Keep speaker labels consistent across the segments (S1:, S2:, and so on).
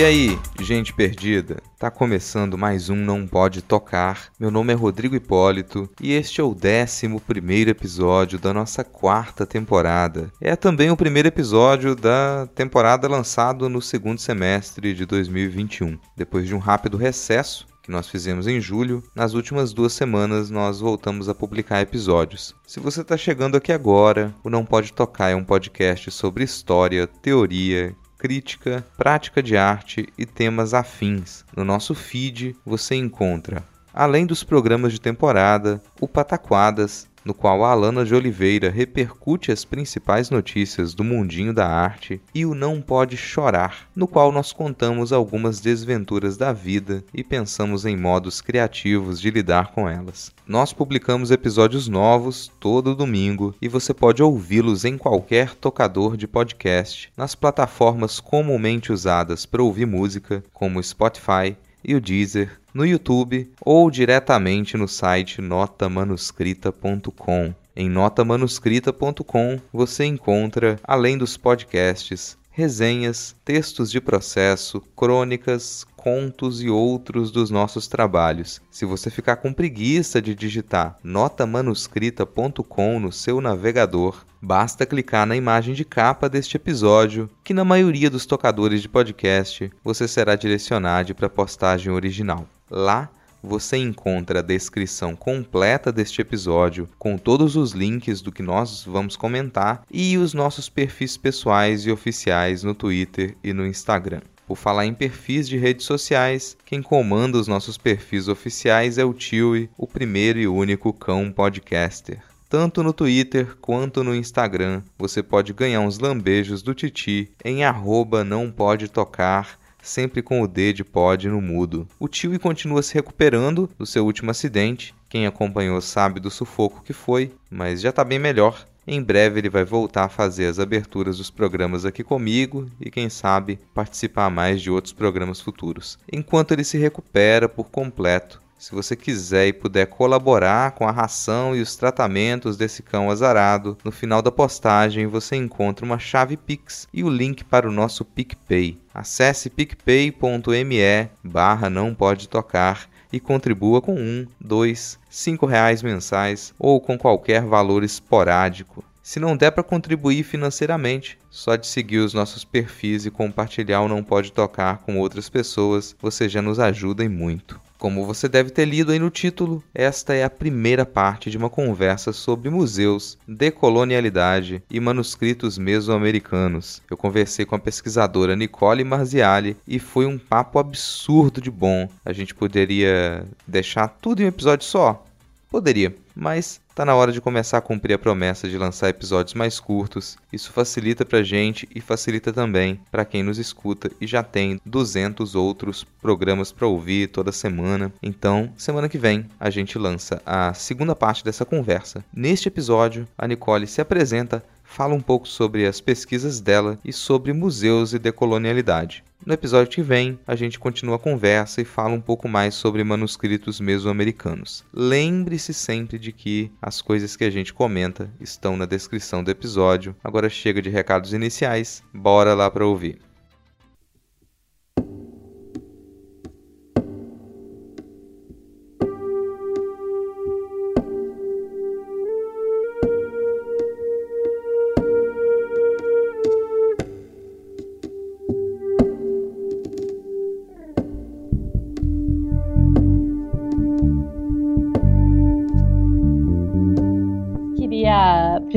S1: E aí, gente perdida? Tá começando mais um Não Pode Tocar. Meu nome é Rodrigo Hipólito e este é o 11 episódio da nossa quarta temporada. É também o primeiro episódio da temporada lançado no segundo semestre de 2021. Depois de um rápido recesso, que nós fizemos em julho, nas últimas duas semanas nós voltamos a publicar episódios. Se você está chegando aqui agora, o Não Pode Tocar é um podcast sobre história, teoria, crítica, prática de arte e temas afins. No nosso feed você encontra, além dos programas de temporada, o Pataquadas, no qual a Alana de Oliveira repercute as principais notícias do mundinho da arte, e o Não Pode Chorar, no qual nós contamos algumas desventuras da vida e pensamos em modos criativos de lidar com elas. Nós publicamos episódios novos todo domingo e você pode ouvi-los em qualquer tocador de podcast, nas plataformas comumente usadas para ouvir música, como Spotify e o Deezer, no YouTube ou diretamente no site notamanuscrita.com. Em notamanuscrita.com você encontra, além dos podcasts, resenhas, textos de processo, crônicas, contos e outros dos nossos trabalhos. Se você ficar com preguiça de digitar notamanuscrita.com no seu navegador, basta clicar na imagem de capa deste episódio, que na maioria dos tocadores de podcast você será direcionado para a postagem original. Lá você encontra a descrição completa deste episódio, com todos os links do que nós vamos comentar e os nossos perfis pessoais e oficiais no Twitter e no Instagram. Por falar em perfis de redes sociais, quem comanda os nossos perfis oficiais é o Tiwi, o primeiro e único cão podcaster. Tanto no Twitter quanto no Instagram, você pode ganhar uns lambejos do Titi em arroba não pode tocar sempre com o D de pod no mudo. O tio continua se recuperando do seu último acidente. Quem acompanhou sabe do sufoco que foi, mas já está bem melhor. Em breve ele vai voltar a fazer as aberturas dos programas aqui comigo e, quem sabe, participar mais de outros programas futuros. Enquanto ele se recupera por completo, se você quiser e puder colaborar com a ração e os tratamentos desse cão azarado, no final da postagem você encontra uma chave Pix e o link para o nosso PicPay. Acesse picpay.me barra não pode tocar e contribua com um, dois, cinco reais mensais ou com qualquer valor esporádico. Se não der para contribuir financeiramente, só de seguir os nossos perfis e compartilhar o Não Pode Tocar com outras pessoas, você já nos ajuda e muito. Como você deve ter lido aí no título, esta é a primeira parte de uma conversa sobre museus, decolonialidade e manuscritos mesoamericanos. Eu conversei com a pesquisadora Nicole Marziali e foi um papo absurdo de bom. A gente poderia deixar tudo em um episódio só? Poderia, mas Tá na hora de começar a cumprir a promessa de lançar episódios mais curtos. Isso facilita pra gente e facilita também para quem nos escuta e já tem 200 outros programas para ouvir toda semana. Então, semana que vem a gente lança a segunda parte dessa conversa. Neste episódio, a Nicole se apresenta fala um pouco sobre as pesquisas dela e sobre museus e decolonialidade. No episódio que vem, a gente continua a conversa e fala um pouco mais sobre manuscritos mesoamericanos. Lembre-se sempre de que as coisas que a gente comenta estão na descrição do episódio. Agora chega de recados iniciais, bora lá para ouvir.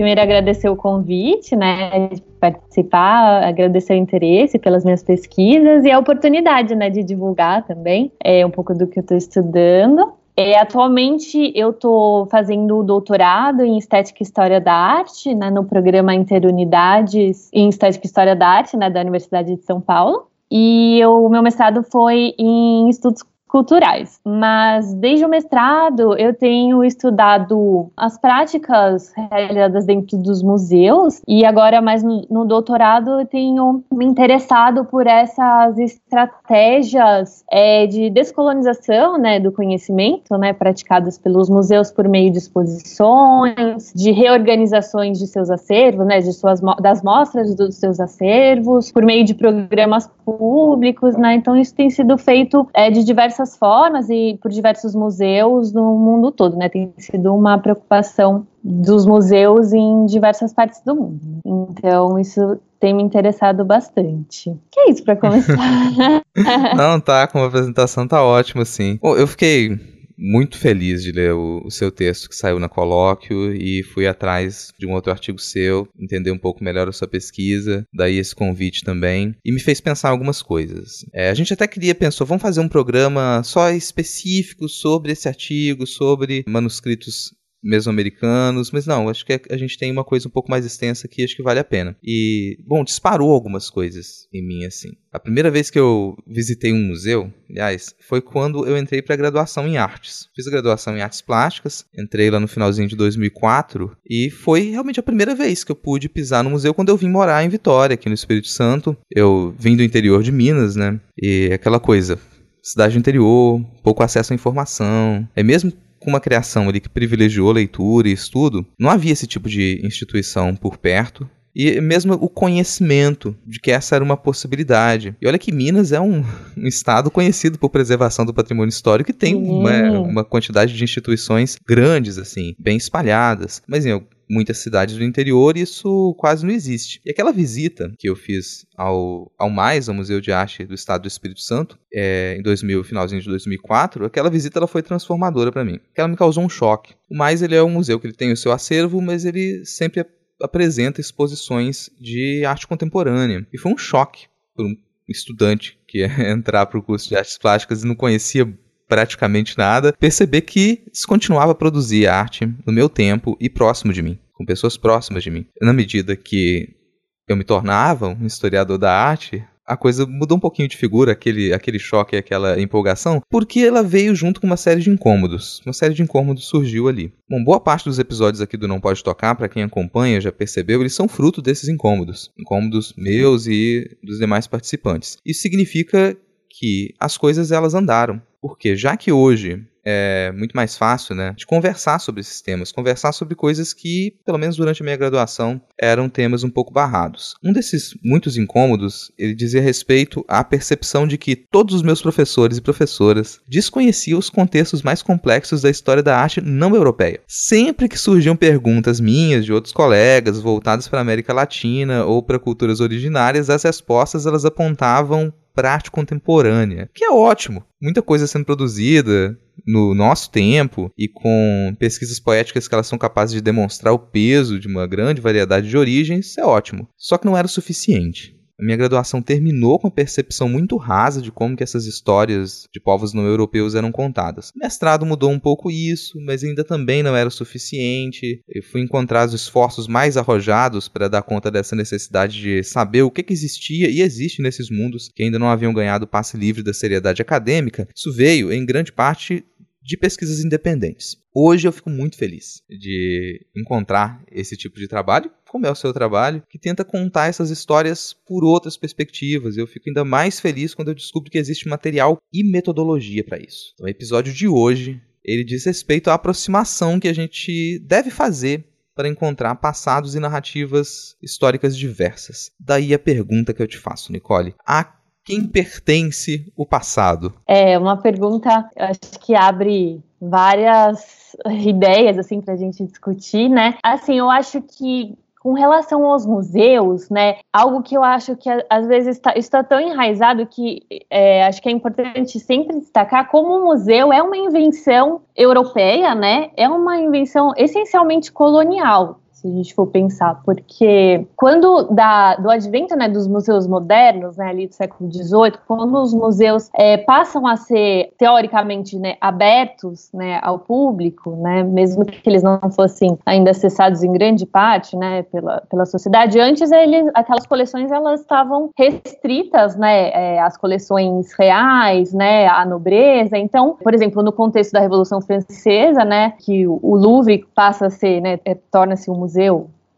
S2: Primeiro agradecer o convite, né, de participar, agradecer o interesse pelas minhas pesquisas e a oportunidade, né, de divulgar também é, um pouco do que eu estou estudando. É, atualmente eu estou fazendo o doutorado em Estética e História da Arte, né, no programa Interunidades em Estética e História da Arte, né, da Universidade de São Paulo. e o meu mestrado foi em estudos culturais. Mas desde o mestrado eu tenho estudado as práticas realizadas dentro dos museus e agora mais no, no doutorado eu tenho me interessado por essas estratégias é, de descolonização, né, do conhecimento, né, praticadas pelos museus por meio de exposições, de reorganizações de seus acervos, né, de suas das mostras dos seus acervos, por meio de programas públicos, né. Então isso tem sido feito é, de diversas diversas formas e por diversos museus no mundo todo, né? Tem sido uma preocupação dos museus em diversas partes do mundo. Então, isso tem me interessado bastante. Que é isso para começar?
S1: Não, tá, como apresentação tá ótimo, sim. Bom, eu fiquei muito feliz de ler o, o, seu texto que saiu na Colóquio e fui atrás de um outro artigo seu, entender um pouco melhor a sua pesquisa, daí esse convite também, e me fez pensar algumas coisas. É, a gente até queria, pensou, vamos fazer um programa só específico sobre esse artigo, sobre manuscritos mesoamericanos, mas não, acho que a gente tem uma coisa um pouco mais extensa que acho que vale a pena. E, bom, disparou algumas coisas em mim, assim. A primeira vez que eu visitei um museu, aliás, foi quando eu entrei para graduação em artes. Fiz a graduação em artes plásticas, entrei lá no finalzinho de 2004 e foi realmente a primeira vez que eu pude pisar no museu quando eu vim morar em Vitória, aqui no Espírito Santo. Eu vim do interior de Minas, né? E aquela coisa, cidade do interior, pouco acesso à informação. É mesmo com uma criação ali que privilegiou leitura e estudo, não havia esse tipo de instituição por perto. E mesmo o conhecimento de que essa era uma possibilidade. E olha que Minas é um, um estado conhecido por preservação do patrimônio histórico e tem uma, uma, quantidade de instituições grandes, assim, bem espalhadas. Mas em muitas cidades do interior isso quase não existe. E aquela visita que eu fiz ao, ao Mais, ao Museu de Arte do Estado do Espírito Santo, é, em 2000, finalzinho de 2004, aquela visita ela foi transformadora para mim. Ela me causou um choque. O Mais ele é um museu que ele tem o seu acervo, mas ele sempre apresenta exposições de arte contemporânea. E foi um choque para um estudante que ia entrar para o curso de artes plásticas e não conhecia praticamente nada, perceber que descontinuava a produzir arte no meu tempo e próximo de mim, com pessoas próximas de mim. Na medida que eu me tornava um historiador da arte, a coisa mudou um pouquinho de figura, aquele, aquele choque, aquela empolgação, porque ela veio junto com uma série de incômodos. Uma série de incômodos surgiu ali. Bom, boa parte dos episódios aqui do Não Pode Tocar, para quem acompanha já percebeu, eles são fruto desses incômodos. Incômodos meus e dos demais participantes. Isso significa que as coisas elas andaram. Porque já que hoje é muito mais fácil, né, de conversar sobre esses temas, conversar sobre coisas que, pelo menos durante a minha graduação, eram temas um pouco barrados. Um desses muitos incômodos, ele dizia respeito à percepção de que todos os meus professores e professoras desconheciam os contextos mais complexos da história da arte não europeia. Sempre que surgiam perguntas minhas de outros colegas voltadas para a América Latina ou para culturas originárias, as respostas elas apontavam para arte contemporânea, que é ótimo. Muita coisa sendo produzida no nosso tempo e com pesquisas poéticas que elas são capazes de demonstrar o peso de uma grande variedade de origens, é ótimo. Só que não era o suficiente. A minha graduação terminou com uma percepção muito rasa de como que essas histórias de povos não europeus eram contadas. O mestrado mudou um pouco isso, mas ainda também não era o suficiente. Eu fui encontrar os esforços mais arrojados para dar conta dessa necessidade de saber o que, que existia e existe nesses mundos que ainda não haviam ganhado passe livre da seriedade acadêmica. Isso veio, em grande parte, de pesquisas independentes. Hoje eu fico muito feliz de encontrar esse tipo de trabalho, como é o seu trabalho, que tenta contar essas histórias por outras perspectivas. Eu fico ainda mais feliz quando eu descubro que existe material e metodologia para isso. Então, o episódio de hoje, ele diz respeito à aproximação que a gente deve fazer para encontrar passados e narrativas históricas diversas. Daí a pergunta que eu te faço, Nicole. A quem pertence o passado?
S2: É uma pergunta, acho que abre várias ideias assim para a gente discutir, né? Assim, eu acho que com relação aos museus, né, algo que eu acho que às vezes está, está tão enraizado que é, acho que é importante sempre destacar como o museu é uma invenção europeia, né, é uma invenção essencialmente colonial. Se a gente for pensar, porque quando da, do advento né, dos museus modernos, né, ali do século XVIII, quando os museus é, passam a ser teoricamente né, abertos né, ao público, né, mesmo que eles não fossem ainda acessados em grande parte né, pela, pela sociedade, antes eles, aquelas coleções elas estavam restritas né, é, às coleções reais, né, à nobreza. Então, por exemplo, no contexto da Revolução Francesa, né, que o Louvre passa a ser, né, é, torna-se um museu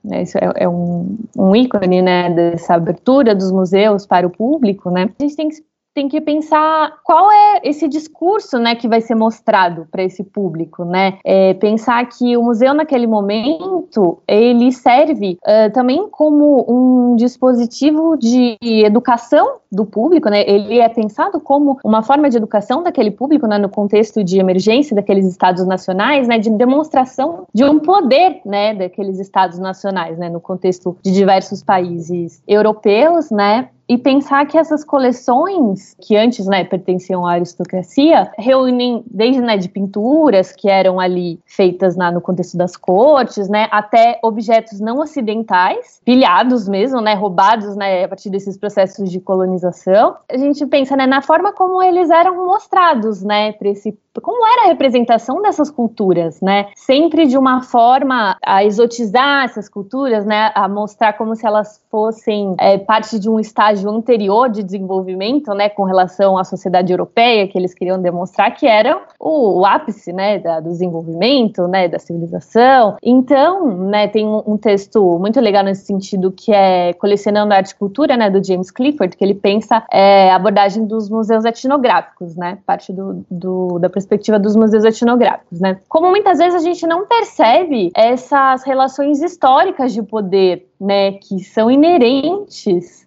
S2: né, isso é, é um, um, ícone né, dessa abertura dos museus para o público, né? A gente tem que tem que pensar qual é esse discurso, né, que vai ser mostrado para esse público, né? É, pensar que o museu naquele momento ele serve uh, também como um dispositivo de educação do público, né? Ele é pensado como uma forma de educação daquele público, né, no contexto de emergência daqueles estados nacionais, né, de demonstração de um poder, né, daqueles estados nacionais, né, no contexto de diversos países europeus, né? E pensar que essas coleções que antes né, pertenciam à aristocracia reúnem desde né, de pinturas que eram ali feitas na, no contexto das cortes, né, até objetos não ocidentais, pilhados mesmo, né, roubados né, a partir desses processos de colonização. A gente pensa né, na forma como eles eram mostrados né, para esse como era a representação dessas culturas, né? Sempre de uma forma a exotizar essas culturas, né? A mostrar como se elas fossem é, parte de um estágio anterior de desenvolvimento, né? Com relação à sociedade europeia, que eles queriam demonstrar que era o, o ápice, né? Da, do desenvolvimento, né? Da civilização. Então, né? Tem um, um, texto muito legal nesse sentido que é Colecionando Arte e Cultura, né? Do James Clifford, que ele pensa é, a abordagem dos museus etnográficos, né? Parte do, do da perspectiva dos museus etnográficos, né? Como muitas vezes a gente não percebe essas relações históricas de poder né, que são inerentes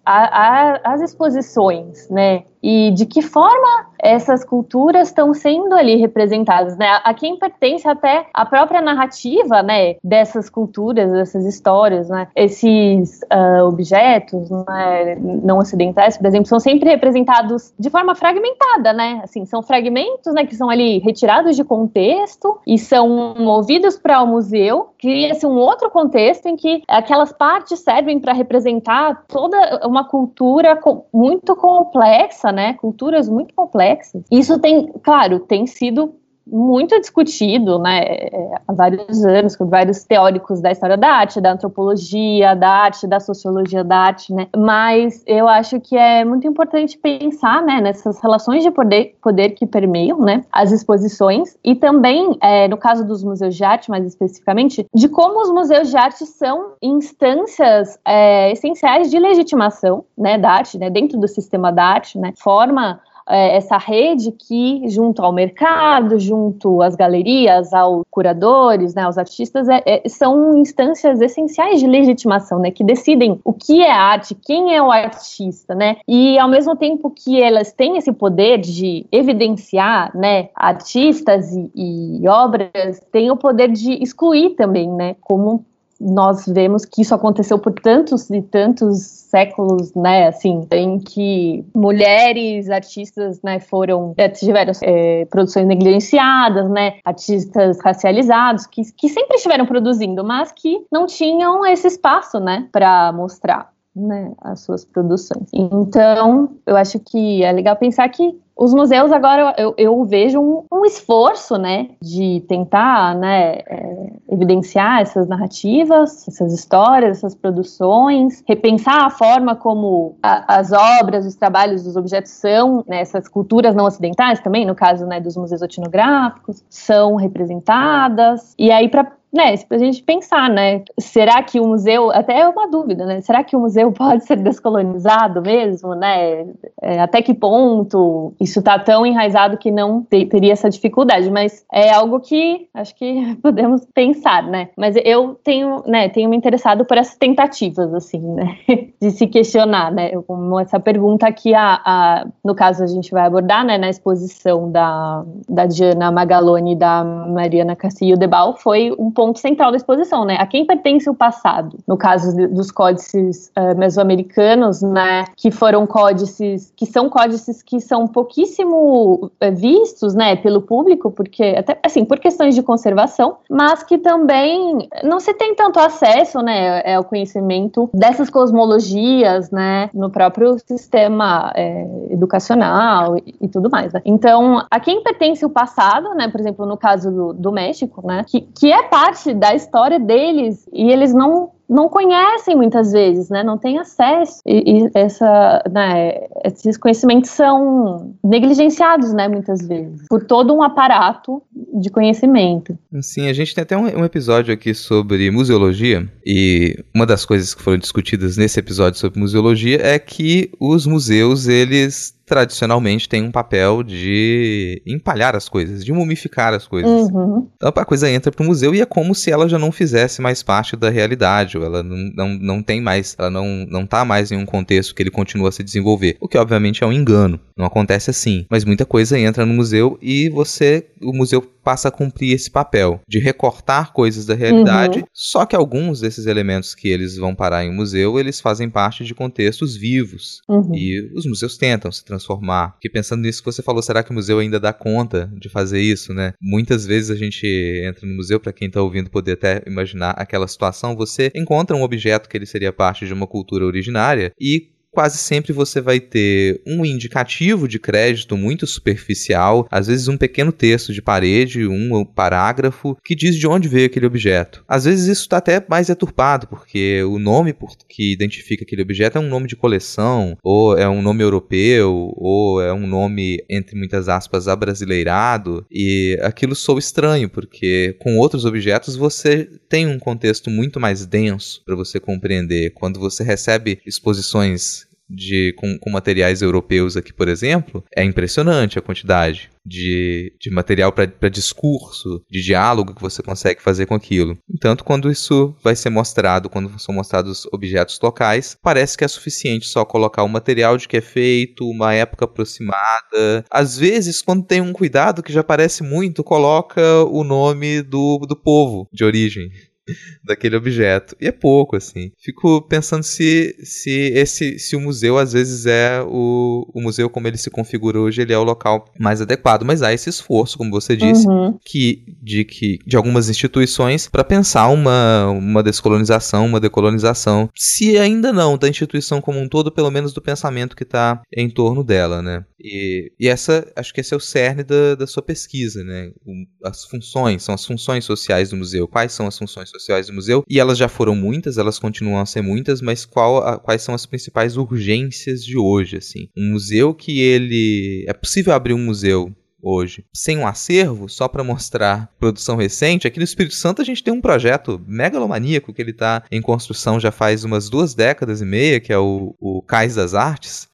S2: às exposições, né, e de que forma essas culturas estão sendo ali representadas, né? A quem pertence até a própria narrativa, né, dessas culturas, dessas histórias, né? Esses uh, objetos né, não ocidentais, por exemplo, são sempre representados de forma fragmentada, né? Assim, são fragmentos, né, que são ali retirados de contexto e são movidos para o museu, cria-se um outro contexto em que aquelas partes servem para representar toda uma cultura muito complexa, né? Culturas muito complexas. Isso tem, claro, tem sido muito discutido, né, há vários anos, com vários teóricos da história da arte, da antropologia, da arte, da sociologia da arte, né, mas eu acho que é muito importante pensar, né, nessas relações de poder, poder que permeiam, né, as exposições e também, é, no caso dos museus de arte, mais especificamente, de como os museus de arte são instâncias é, essenciais de legitimação, né, da arte, né, dentro do sistema da arte, né, forma é, essa rede que, junto ao mercado, junto às galerias, aos curadores, né, aos artistas, é, é, são instâncias essenciais de legitimação, né, que decidem o que é arte, quem é o artista, né, e ao mesmo tempo que elas têm esse poder de evidenciar, né, artistas e, e obras, têm o poder de excluir também, né, como nós vemos que isso aconteceu por tantos e tantos séculos, né, assim, em que mulheres artistas, né, foram, é, tiveram é, produções negligenciadas, né, artistas racializados, que, que sempre estiveram produzindo, mas que não tinham esse espaço, né, para mostrar. Né, as suas produções. Então, eu acho que é legal pensar que os museus agora eu, eu vejo um, um, esforço, né, de tentar, né, é, evidenciar essas narrativas, essas histórias, essas produções, repensar a forma como a, as obras, os trabalhos, os objetos são, né, essas culturas não ocidentais também, no caso, né, dos museus etnográficos, são representadas, e aí para né, pra gente pensar, né, será que o museu, até é uma dúvida, né, será que o museu pode ser descolonizado mesmo, né, é, até que ponto isso está tão enraizado que não te, teria essa dificuldade, mas é algo que acho que podemos pensar, né, mas eu tenho, né, tenho me interessado por essas tentativas, assim, né, de se questionar, né, como essa pergunta que a, a, no caso a gente vai abordar, né, na exposição da, da Diana Magaloni e da Mariana Castillo Debal foi um ponto central da exposição, né? A quem pertence o passado? No caso dos códices uh, mesoamericanos, né? Que foram códices, que são códices que são pouquíssimo pouquíssimo é, vistos, né, pelo público, porque até assim por questões de conservação, mas que também não se tem tanto acesso, né, ao conhecimento dessas cosmologias, né, no próprio sistema é, educacional e, e, tudo mais. Né? Então, a quem pertence o passado, né, por exemplo, no caso do, do México, né, que, que é parte da história deles e eles não não conhecem muitas vezes, né? Não têm acesso e, e essa, né, esses conhecimentos são negligenciados, né? Muitas vezes por todo um aparato de conhecimento.
S1: Sim, a gente tem até um, um episódio aqui sobre museologia e uma das coisas que foram discutidas nesse episódio sobre museologia é que os museus eles tradicionalmente tem um papel de empalhar as coisas, de mumificar as coisas. Uhum. Então a coisa entra para o museu e é como se ela já não fizesse mais parte da realidade, ou ela não, não, não tem mais, ela não, não tá mais em um contexto que ele continua a se desenvolver. O que obviamente é um engano. Não acontece assim. Mas muita coisa entra no museu e você, o museu passa a cumprir esse papel de recortar coisas da realidade, uhum. só que alguns desses elementos que eles vão parar em um museu, eles fazem parte de contextos vivos. Uhum. E os museus tentam se transformar. Porque pensando nisso que você falou, será que o museu ainda dá conta de fazer isso, né? Muitas vezes a gente entra no museu, para quem está ouvindo poder até imaginar aquela situação, você encontra um objeto que ele seria parte de uma cultura originária e quase sempre você vai ter um indicativo de crédito muito superficial, às vezes um pequeno texto de parede, um parágrafo que diz de onde veio aquele objeto. Às vezes isso está até mais deturpado, porque o nome que identifica aquele objeto é um nome de coleção, ou é um nome europeu, ou é um nome, entre muitas aspas, abrasileirado, e aquilo soa estranho, porque com outros objetos você tem um contexto muito mais denso para você compreender. Quando você recebe exposições de, com, com, materiais europeus aqui, por exemplo, é impressionante a quantidade de, de material para discurso, de diálogo que você consegue fazer com aquilo. Entanto, quando isso vai ser mostrado, quando são mostrados objetos locais, parece que é suficiente só colocar o material de que é feito, uma época aproximada. Às vezes, quando tem um cuidado que já parece muito, coloca o nome do, do povo de origem. daquele objeto. E é pouco, assim. Fico pensando se, se esse se o museu, às vezes, é o, o museu como ele se configura hoje, ele é o local mais adequado. Mas há esse esforço, como você disse, uhum. que, de, que, de algumas instituições para pensar uma, uma descolonização, uma decolonização. Se ainda não da instituição como um todo, pelo menos do pensamento que está em torno dela, né? E, e essa, acho que esse é o cerne da, da sua pesquisa, né? O, as funções, são as funções sociais do museu. Quais são as funções sociais do museu? E elas já foram muitas, elas continuam a ser muitas, mas qual, a, quais são as principais urgências de hoje, assim? Um museu que ele... É possível abrir um museu hoje, sem um acervo, só para mostrar produção recente. Aqui no Espírito Santo a gente tem um projeto megalomaníaco que ele está em construção já faz umas duas décadas e meia, que é o, o Cais das Artes,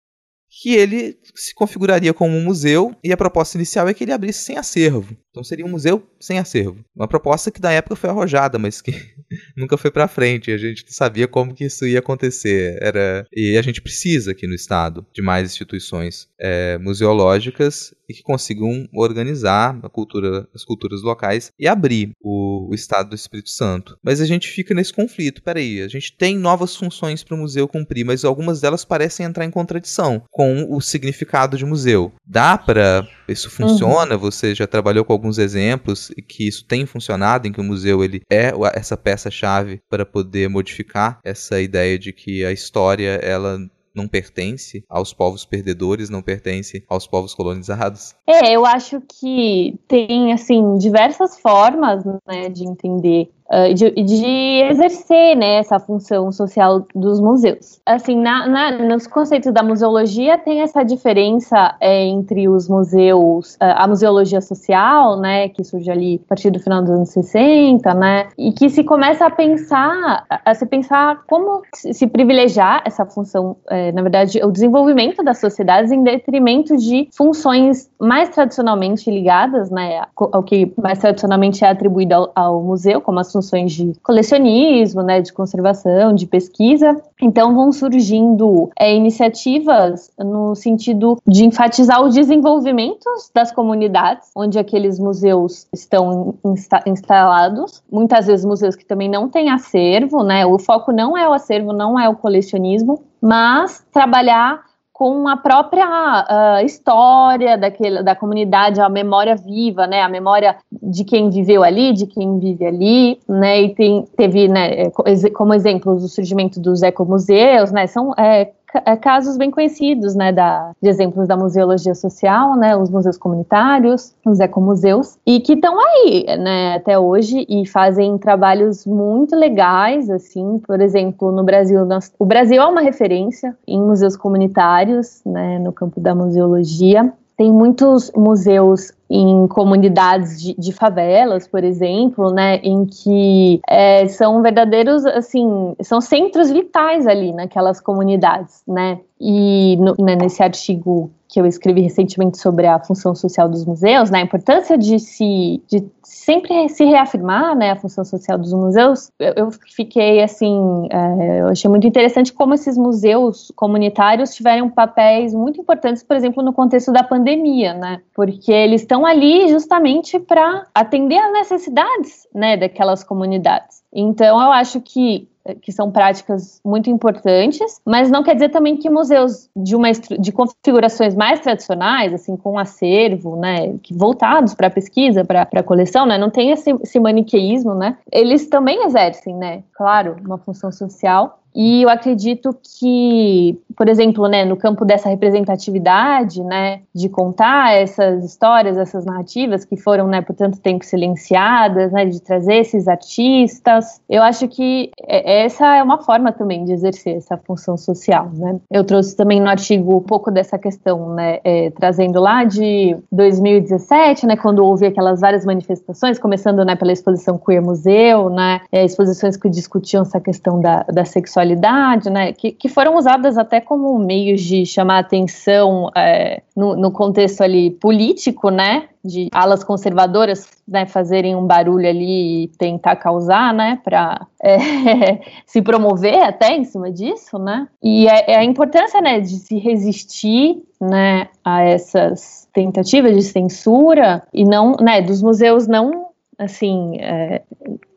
S1: que ele se configuraria como um museu e a proposta inicial é que ele abrisse sem acervo. Então seria um museu sem acervo. Uma proposta que na época foi arrojada, mas que nunca foi para frente. A gente não sabia como que isso ia acontecer. Era e a gente precisa aqui no estado de mais instituições é, museológicas e que consigam organizar a cultura, as culturas locais e abrir o, o estado do Espírito Santo. Mas a gente fica nesse conflito. Peraí, a gente tem novas funções para o museu cumprir, mas algumas delas parecem entrar em contradição com o significado de museu. Dá para isso funciona? Uhum. Você já trabalhou com alguns exemplos que isso tem funcionado, em que o museu ele é essa peça-chave para poder modificar essa ideia de que a história ela não pertence aos povos perdedores, não pertence aos povos colonizados?
S2: É, eu acho que tem assim diversas formas né, de entender uh, de, de, exercer né, essa função social dos museus. Assim, na, na, nos conceitos da museologia tem essa diferença é, entre os museus, uh, a museologia social, né, que surge ali a partir do final dos anos 60, né, e que se começa a pensar, a, se pensar como se privilegiar essa função, é, na verdade, o desenvolvimento das sociedades em detrimento de funções mais tradicionalmente ligadas, né, ao que mais tradicionalmente é atribuído ao, ao museu, como funções de colecionismo, né, de conservação, de pesquisa. Então vão surgindo é, iniciativas no sentido de enfatizar o desenvolvimento das comunidades onde aqueles museus estão insta instalados. Muitas vezes museus que também não têm acervo, né? O foco não é o acervo, não é o colecionismo, mas trabalhar com a própria uh, história daquele, da comunidade, a memória viva, né, a memória de quem viveu ali, de quem vive ali, né, e tem, teve, né, como exemplos o surgimento dos ecomuseus, né, são é, casos bem conhecidos, né, da, de exemplos da museologia social, né, os museus comunitários, os ecomuseus, e que estão aí, né, até hoje e fazem trabalhos muito legais, assim, por exemplo, no Brasil, nós, o Brasil é uma referência em museus comunitários, né, no campo da museologia, tem muitos museus em comunidades de, de, favelas, por exemplo, né, em que é, são verdadeiros, assim, são centros vitais ali naquelas comunidades, né, e no, né, nesse artigo que eu escrevi recentemente sobre a função social dos museus, né, a importância de se de sempre se reafirmar, né, a função social dos museus, eu, eu fiquei assim, é, eu achei muito interessante como esses museus comunitários tiveram papéis muito importantes, por exemplo, no contexto da pandemia, né, porque eles estão ali justamente para atender às necessidades, né, daquelas comunidades. Então, eu acho que que são práticas muito importantes, mas não quer dizer também que museus de uma de configurações mais tradicionais, assim, com acervo, né, que voltados para a pesquisa, para a coleção, né, não tem esse, esse maniqueísmo, né, eles também exercem, né, claro, uma função social, e eu acredito que, por exemplo, né, no campo dessa representatividade, né, de contar essas histórias, essas narrativas que foram, né, por tanto tempo silenciadas, né, de trazer esses artistas, eu acho que é, essa é uma forma também de exercer essa função social, né. Eu trouxe também no artigo um pouco dessa questão, né, é, trazendo lá de 2017, né, quando houve aquelas várias manifestações, começando, né, pela exposição Queer Museu, né, é, exposições que discutiam essa questão da, da sexualidade sexualidade, né, que, que foram usadas até como meios de chamar atenção é, no, no contexto ali político, né, de alas conservadoras né, fazerem um barulho ali e tentar causar, né, para é, se promover até em cima disso, né, e é, é, a importância, né, de se resistir, né, a essas tentativas de censura e não, né, dos museus não assim, é,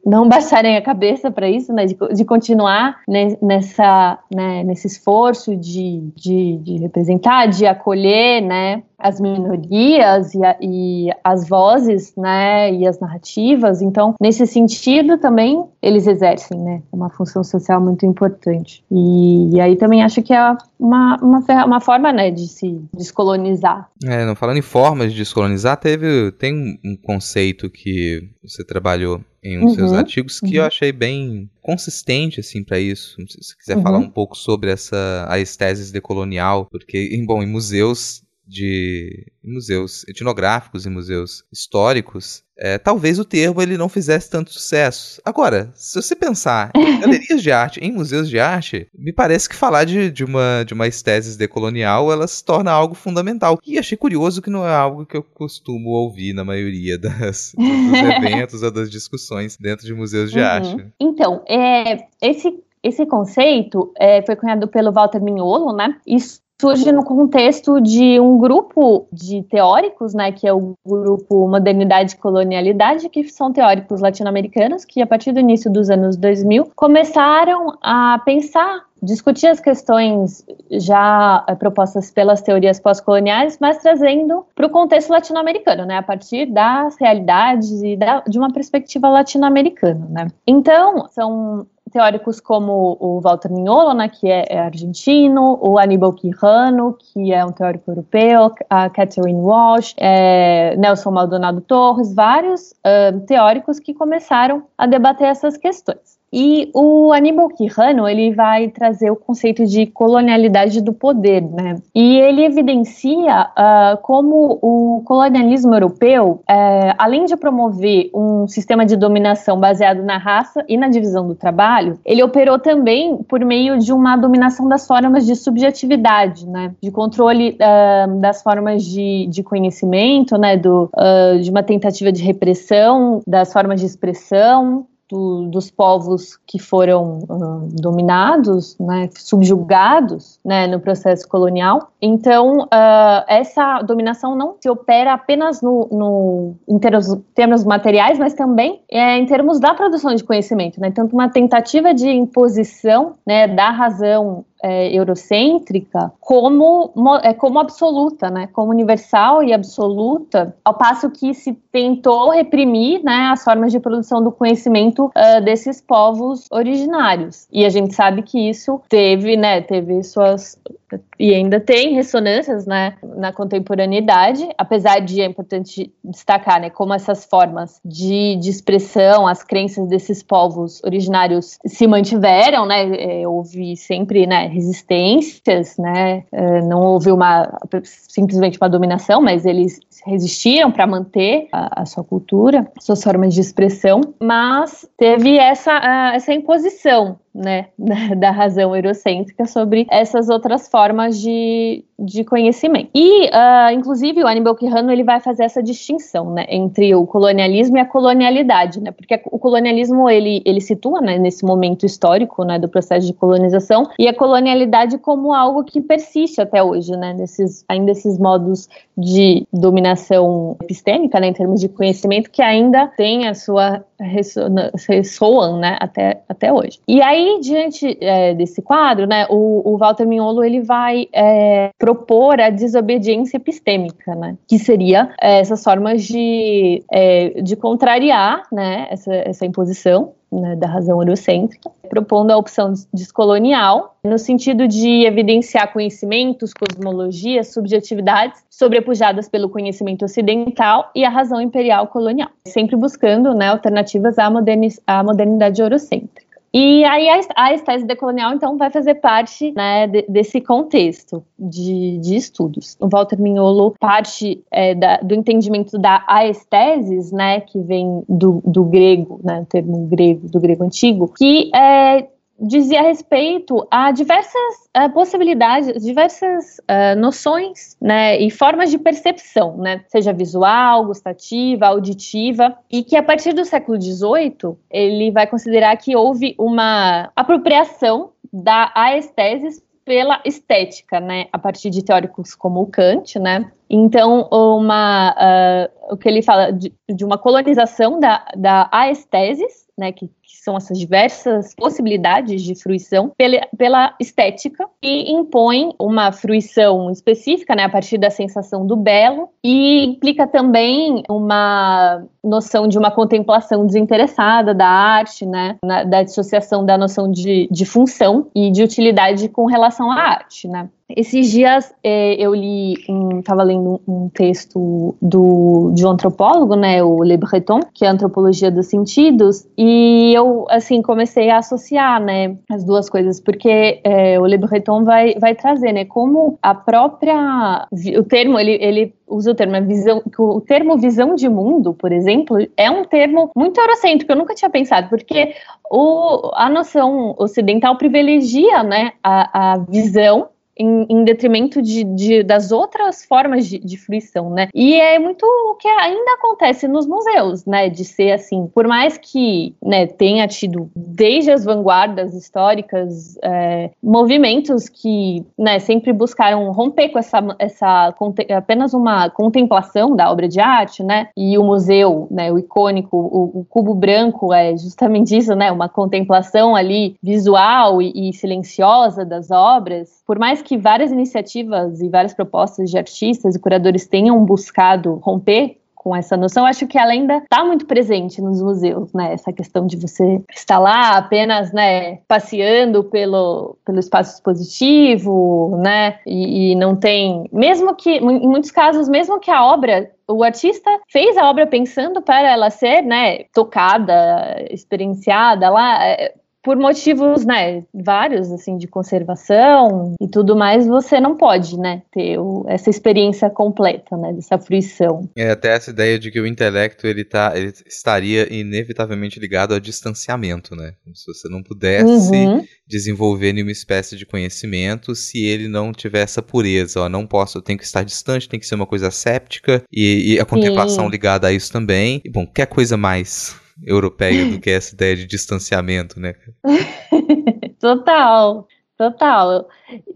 S2: não baixarem a cabeça para isso, né, de, de continuar nessa, né, nesse esforço de, de, de, representar, de acolher, né, as minorias e, a, e, as vozes, né, e as narrativas. Então, nesse sentido, também eles exercem, né, uma função social muito importante. E, e aí também acho que é uma, uma, uma forma, né, de se descolonizar.
S1: É, não falando em formas de descolonizar, teve tem um conceito que você trabalhou em um dos uhum, seus artigos que uhum. eu achei bem consistente assim para isso. Se você quiser uhum. falar um pouco sobre essa a estesis decolonial, porque em bom, em museus de museus etnográficos e museus históricos, é, talvez o termo ele não fizesse tanto sucesso. Agora, se você pensar em galerias de arte, em museus de arte, me parece que falar de, de, uma, de uma estesis decolonial, ela se torna algo fundamental. E achei curioso que não é algo que eu costumo ouvir na maioria das, dos eventos ou das discussões dentro de museus de uhum. arte.
S2: Então, é, esse esse conceito é, foi cunhado pelo Walter Mignolo, né? Isso surge no contexto de um grupo de teóricos, né, que é o grupo Modernidade e Colonialidade, que são teóricos latino-americanos que a partir do início dos anos 2000 começaram a pensar discutir as questões já eh, propostas pelas teorias pós-coloniais, mas trazendo para o contexto latino-americano, né, a partir das realidades e da, de uma perspectiva latino-americana, né. Então, são teóricos como o Walter Mignolo, né, que é, é, argentino, o Aníbal Quijano, que é um teórico europeu, a Catherine Walsh, é, Nelson Maldonado Torres, vários uh, teóricos que começaram a debater essas questões. E o Aníbal Quijano, ele vai trazer o conceito de colonialidade do poder, né? E ele evidencia uh, como o colonialismo europeu, uh, além de promover um sistema de dominação baseado na raça e na divisão do trabalho, ele operou também por meio de uma dominação das formas de subjetividade, né? De controle uh, das formas de, de conhecimento, né? Do, ah, de uma tentativa de repressão das formas de expressão, do, dos povos que foram uh, dominados, né, subjugados né, no processo colonial. Então, uh, essa dominação não se opera apenas no, no em termos, termos, materiais, mas também é, em termos da produção de conhecimento. Né? Tanto uma tentativa de imposição né, da razão é, eurocêntrica como, é, como absoluta, né, como universal e absoluta, ao passo que se tentou reprimir né, as formas de produção do conhecimento uh, desses povos originários. E a gente sabe que isso teve, né, teve suas e ainda tem ressonâncias né, na contemporaneidade, apesar de é importante destacar né, como essas formas de, de expressão, as crenças desses povos originários se mantiveram, né, é, houve sempre né, resistências, né, é, não houve uma simplesmente uma dominação, mas eles resistiram para manter a, a, sua cultura, suas formas de expressão, mas teve essa, essa imposição né, da razão eurocêntrica sobre essas outras formas de, de conhecimento. E, uh, inclusive, o Aníbal Quijano ele vai fazer essa distinção né, entre o colonialismo e a colonialidade, né, porque o colonialismo ele, ele situa né, nesse momento histórico né, do processo de colonização e a colonialidade como algo que persiste até hoje, né, nesses, ainda esses modos de dominação epistêmica, né, em termos de conhecimento, que ainda tem a sua ressoam né, até, até hoje. E aí, diante é, desse quadro, né, o, o Walter Mignolo ele vai é, propor a desobediência epistêmica, né, que seria é, essas formas de, é, de contrariar né, essa, essa imposição né, da razão eurocêntrica, propondo a opção descolonial, no sentido de evidenciar conhecimentos, cosmologias, subjetividades sobrepujadas pelo conhecimento ocidental e a razão imperial colonial, sempre buscando né, alternativas à, à modernidade eurocêntrica. E aí a, a estese decolonial, então, vai fazer parte né, de, desse contexto de, de, estudos. O Walter Mignolo parte é, da, do entendimento da aestesis, né, que vem do, do grego, né, termo grego, do grego antigo, que é, dizia respeito a diversas uh, possibilidades, diversas uh, noções, né, e formas de percepção, né, seja visual, gustativa, auditiva, e que a partir do século XVIII ele vai considerar que houve uma apropriação da aestesis pela estética, né, a partir de teóricos como Kant, né, então uma, uh, o que ele fala de, de uma colonização da, da aestesis, né, que são essas diversas possibilidades de fruição pela, pela estética e impõe uma fruição específica, né, a partir da sensação do belo e implica também uma noção de uma contemplação desinteressada da arte, né, na, da dissociação da noção de, de função e de utilidade com relação à arte, né. Esses dias é, eu li, estava lendo um texto do, de um antropólogo, né, o Le Breton, que é Antropologia dos Sentidos, e eu, assim, comecei a associar, né, as duas coisas, porque é, o Le Breton vai, vai trazer, né, como a própria, o termo, ele, ele usa o termo visão, o termo visão de mundo, por exemplo, é um termo muito eurocêntrico, eu nunca tinha pensado, porque o, a noção ocidental privilegia, né, a, a visão em, em detrimento de, de, das outras formas de, de, fruição, né? E é muito o que ainda acontece nos museus, né? De ser assim, por mais que né, tenha tido desde as vanguardas históricas é, movimentos que né, sempre buscaram romper com essa, essa apenas uma contemplação da obra de arte, né? E o museu, né? O icônico, o, o cubo branco é justamente isso, né? Uma contemplação ali visual e, e silenciosa das obras. Por mais que que várias iniciativas e várias propostas de artistas e curadores tenham buscado romper com essa noção, acho que ela ainda está muito presente nos museus, né? Essa questão de você estar lá apenas, né, passeando pelo, pelo espaço expositivo, né? E, e não tem, mesmo que, em muitos casos, mesmo que a obra o artista fez a obra pensando para ela ser, né, tocada, experienciada lá, é, por motivos, né, vários, assim, de conservação e tudo mais, você não pode, né, ter o, essa experiência completa, né, dessa fruição.
S1: É até essa ideia de que o intelecto, ele, tá, ele estaria inevitavelmente ligado ao distanciamento, né, como se você não pudesse uhum. desenvolver nenhuma espécie de conhecimento se ele não tiver essa pureza, ó, não posso, eu tenho que estar distante, tem que ser uma coisa séptica e, e a contemplação Sim. ligada a isso também, e bom, quer coisa mais europeia do que essa ideia de distanciamento, né?
S2: Total. Total.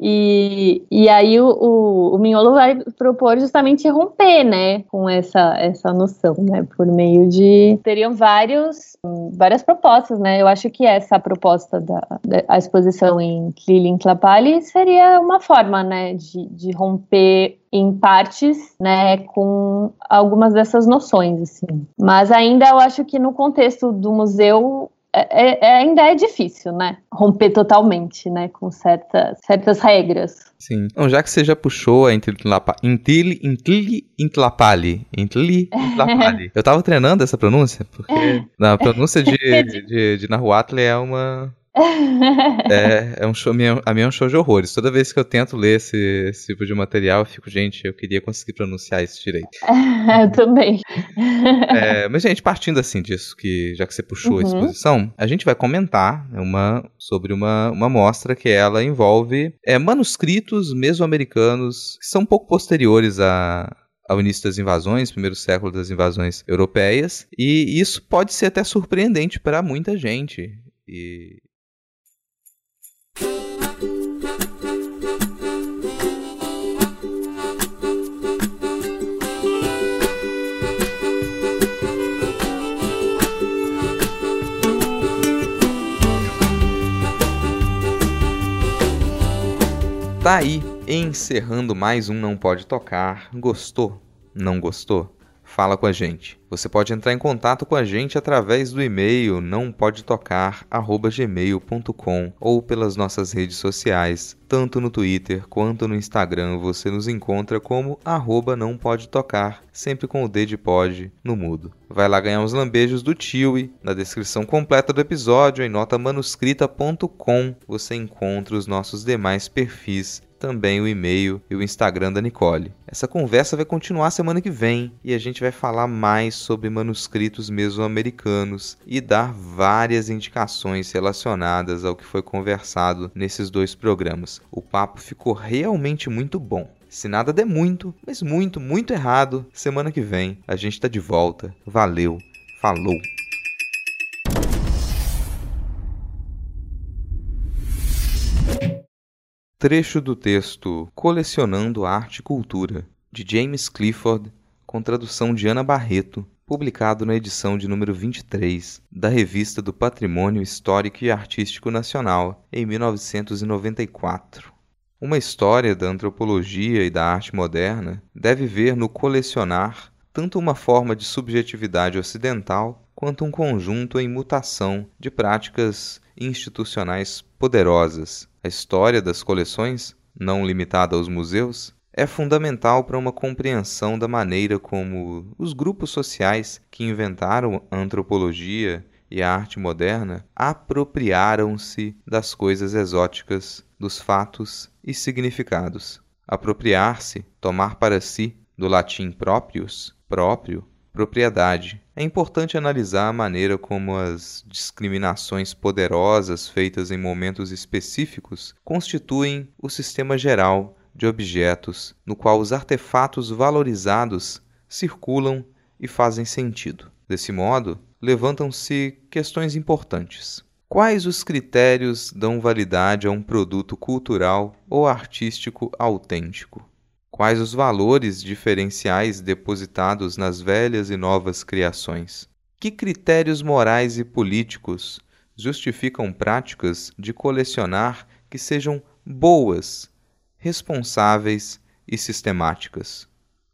S2: E, e aí o, o, o Miolo vai propor justamente romper, né, com essa, essa noção, né, por meio de... Teriam vários, várias propostas, né, eu acho que essa proposta da, da exposição em Lili Tlapali seria uma forma, né, de, de romper em partes, né, com algumas dessas noções, assim. Mas ainda eu acho que no contexto do museu é, é, ainda é difícil, né? Romper totalmente, né? Com certas, certas regras.
S1: Sim. Então, já que você já puxou a Intlapali. Intili Intlapali. Eu tava treinando essa pronúncia, porque na pronúncia de, de, de Nahuatl é uma, é, é um show, minha, a minha é um show de horrores. Toda vez que eu tento ler esse, esse tipo de material, eu fico, gente, eu queria conseguir pronunciar isso direito.
S2: eu também.
S1: É, mas, gente, partindo assim disso, que já que você puxou uhum. a exposição, a gente vai comentar uma, sobre uma, uma mostra que ela envolve é, manuscritos mesoamericanos que são um pouco posteriores a, ao início das invasões, primeiro século das invasões europeias, e isso pode ser até surpreendente para muita gente. E Tá aí, encerrando mais um Não Pode Tocar. Gostou? Não gostou? Fala com a gente. Você pode entrar em contato com a gente através do e-mail nãopodetocar@gmail.com ou pelas nossas redes sociais, tanto no Twitter quanto no Instagram. Você nos encontra como arroba não pode tocar, sempre com o D de pod no mudo. Vai lá ganhar uns lambejos do Tiwi. Na descrição completa do episódio, em notamanuscrita.com, você encontra os nossos demais perfis também o e-mail e o Instagram da Nicole. Essa conversa vai continuar semana que vem e a gente vai falar mais sobre manuscritos mesoamericanos e dar várias indicações relacionadas ao que foi conversado nesses dois programas. O papo ficou realmente muito bom. Se nada der muito, mas muito, muito errado, semana que vem a gente tá de volta. Valeu, falou! Trecho do texto Colecionando Arte e Cultura, de James Clifford, com tradução de Ana Barreto, publicado na edição de número 23 da Revista do Patrimônio Histórico e Artístico Nacional, em 1994. Uma história da antropologia e da arte moderna deve ver no colecionar tanto uma forma de subjetividade ocidental quanto um conjunto em mutação de práticas institucionais poderosas a história das coleções, não limitada aos museus, é fundamental para uma compreensão da maneira como os grupos sociais que inventaram a antropologia e a arte moderna apropriaram-se das coisas exóticas, dos fatos e significados. Apropriar-se, tomar para si, do latim proprius, próprio, propriedade. É importante analisar a maneira como as discriminações poderosas feitas em momentos específicos constituem o sistema geral de objetos no qual os artefatos valorizados circulam e fazem sentido. Desse modo, levantam-se questões importantes. Quais os critérios dão validade a um produto cultural ou artístico autêntico? Quais os valores diferenciais depositados nas velhas e novas criações? Que critérios morais e políticos justificam práticas de colecionar que sejam boas, responsáveis e sistemáticas?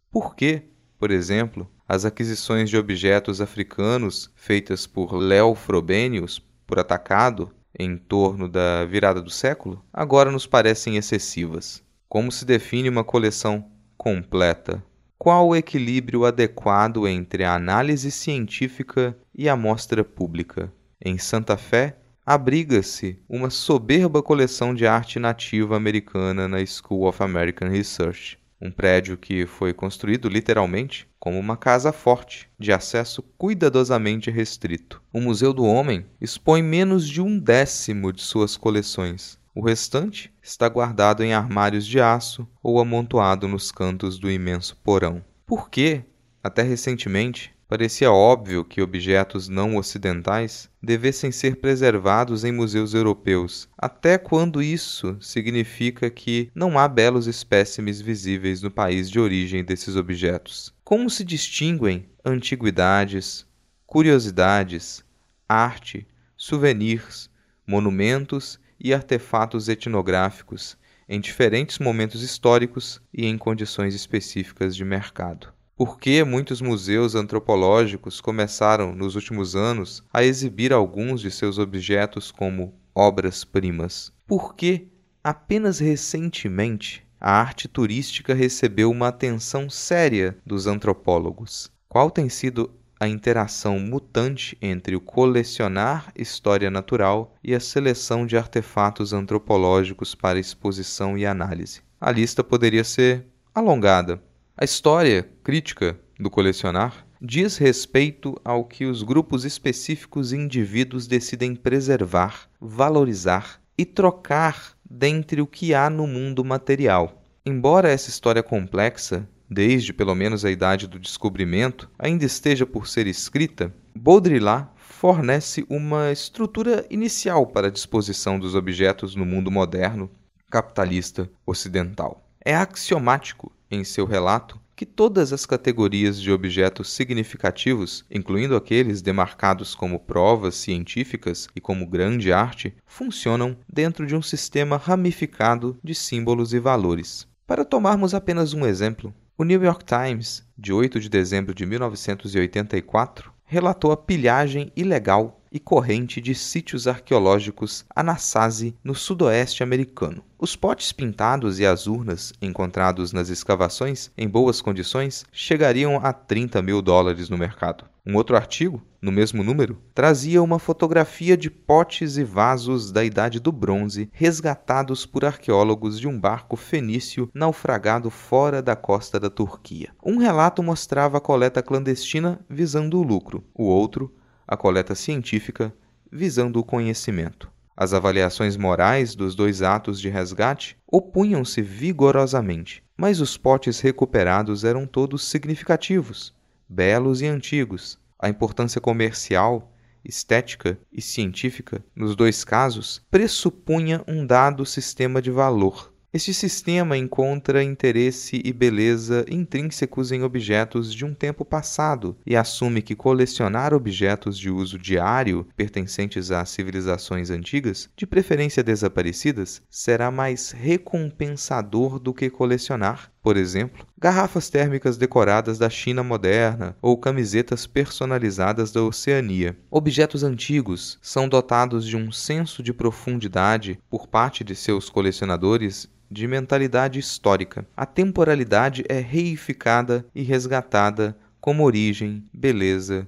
S1: Por que, por exemplo, as aquisições de objetos africanos feitas por Léo Frobenius por atacado em torno da virada do século agora nos parecem excessivas? Como se define uma coleção completa? Qual o equilíbrio adequado entre a análise científica e a mostra pública? Em Santa Fé, abriga-se uma soberba coleção de arte nativa americana na School of American Research, um prédio que foi construído literalmente como uma casa forte, de acesso cuidadosamente restrito. O Museu do Homem expõe menos de um décimo de suas coleções, o restante está guardado em armários de aço ou amontoado nos cantos do imenso porão. Por que, até recentemente, Parecia óbvio que objetos não ocidentais devessem ser preservados em museus europeus, até quando isso significa que não há belos espécimes visíveis no país de origem desses objetos. Como se distinguem antiguidades, curiosidades, arte, souvenirs, monumentos e artefatos etnográficos em diferentes momentos históricos e em condições específicas de mercado? Por que muitos museus antropológicos começaram, nos últimos anos, a exibir alguns de seus objetos como obras-primas? Por que, apenas recentemente, a arte turística recebeu uma atenção séria dos antropólogos? Qual tem sido a interação mutante entre o colecionar história natural e a seleção de artefatos antropológicos para exposição e análise? A lista poderia ser alongada, a história crítica do colecionar diz respeito ao que os grupos específicos e indivíduos decidem preservar, valorizar e trocar dentre o que há no mundo material. Embora essa história complexa, desde pelo menos a idade do descobrimento, ainda esteja por ser escrita, Baudrillard fornece uma estrutura inicial para a disposição dos objetos no mundo moderno, capitalista ocidental. É axiomático em seu relato que todas as categorias de objetos significativos, incluindo aqueles demarcados como provas científicas e como grande arte, funcionam dentro de um sistema ramificado de símbolos e valores. Para tomarmos apenas um exemplo, o New York Times, de 8 de dezembro de 1984, relatou a pilhagem ilegal e corrente de sítios arqueológicos Anasazi, no sudoeste americano. Os potes pintados e as urnas encontrados nas escavações, em boas condições, chegariam a 30 mil dólares no mercado. Um outro artigo, no mesmo número, trazia uma fotografia de potes e vasos da Idade do Bronze resgatados por arqueólogos de um barco fenício naufragado fora da costa da Turquia. Um relato mostrava a coleta clandestina visando o lucro, o outro a coleta científica visando o conhecimento. As avaliações morais dos dois atos de resgate opunham-se vigorosamente, mas os potes recuperados eram todos significativos, belos e antigos. A importância comercial, estética e científica, nos dois casos, pressupunha um dado sistema de valor, este sistema encontra interesse e beleza intrínsecos em objetos de um tempo passado e assume que colecionar objetos de uso diário pertencentes a civilizações antigas, de preferência desaparecidas, será mais recompensador do que colecionar, por exemplo, garrafas térmicas decoradas da China moderna ou camisetas personalizadas da Oceania. Objetos antigos são dotados de um senso de profundidade por parte de seus colecionadores de mentalidade histórica. A temporalidade é reificada e resgatada como origem, beleza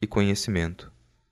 S1: e conhecimento.